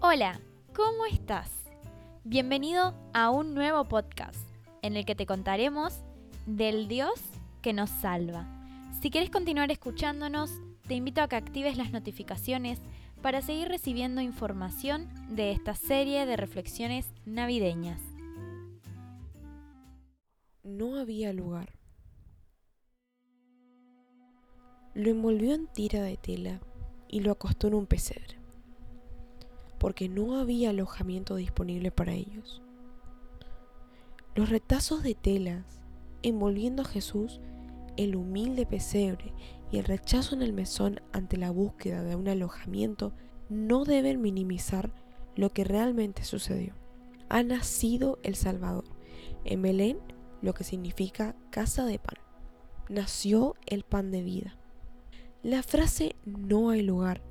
Hola, ¿cómo estás? Bienvenido a un nuevo podcast en el que te contaremos del Dios que nos salva. Si quieres continuar escuchándonos, te invito a que actives las notificaciones para seguir recibiendo información de esta serie de reflexiones navideñas. No había lugar. Lo envolvió en tira de tela y lo acostó en un pesebre, porque no había alojamiento disponible para ellos. Los retazos de telas envolviendo a Jesús, el humilde pesebre y el rechazo en el mesón ante la búsqueda de un alojamiento no deben minimizar lo que realmente sucedió. Ha nacido el Salvador. En Belén, lo que significa casa de pan. Nació el pan de vida. La frase no hay lugar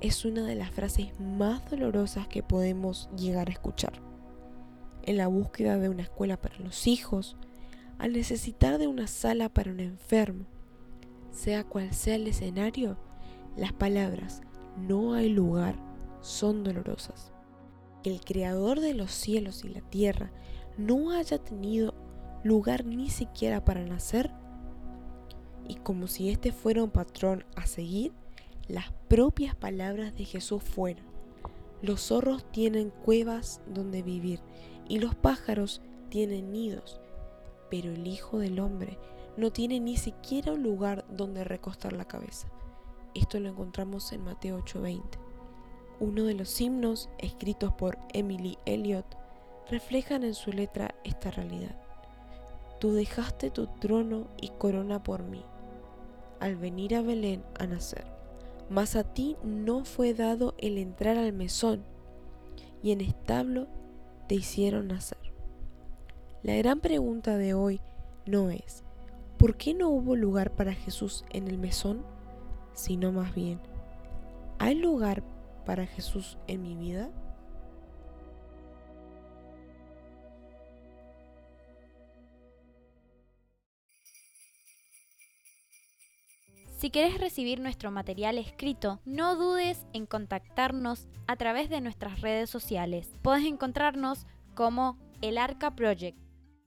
es una de las frases más dolorosas que podemos llegar a escuchar. En la búsqueda de una escuela para los hijos, al necesitar de una sala para un enfermo, sea cual sea el escenario, las palabras no hay lugar son dolorosas. Que el creador de los cielos y la tierra no haya tenido lugar ni siquiera para nacer, y como si este fuera un patrón a seguir, las propias palabras de Jesús fueron, los zorros tienen cuevas donde vivir y los pájaros tienen nidos, pero el Hijo del Hombre no tiene ni siquiera un lugar donde recostar la cabeza. Esto lo encontramos en Mateo 8:20. Uno de los himnos escritos por Emily Elliot reflejan en su letra esta realidad. Tú dejaste tu trono y corona por mí, al venir a Belén a nacer. Mas a ti no fue dado el entrar al mesón, y en establo te hicieron nacer. La gran pregunta de hoy no es, ¿por qué no hubo lugar para Jesús en el mesón? Sino más bien, ¿hay lugar para Jesús en mi vida? Si quieres recibir nuestro material escrito, no dudes en contactarnos a través de nuestras redes sociales. Puedes encontrarnos como El Arca Project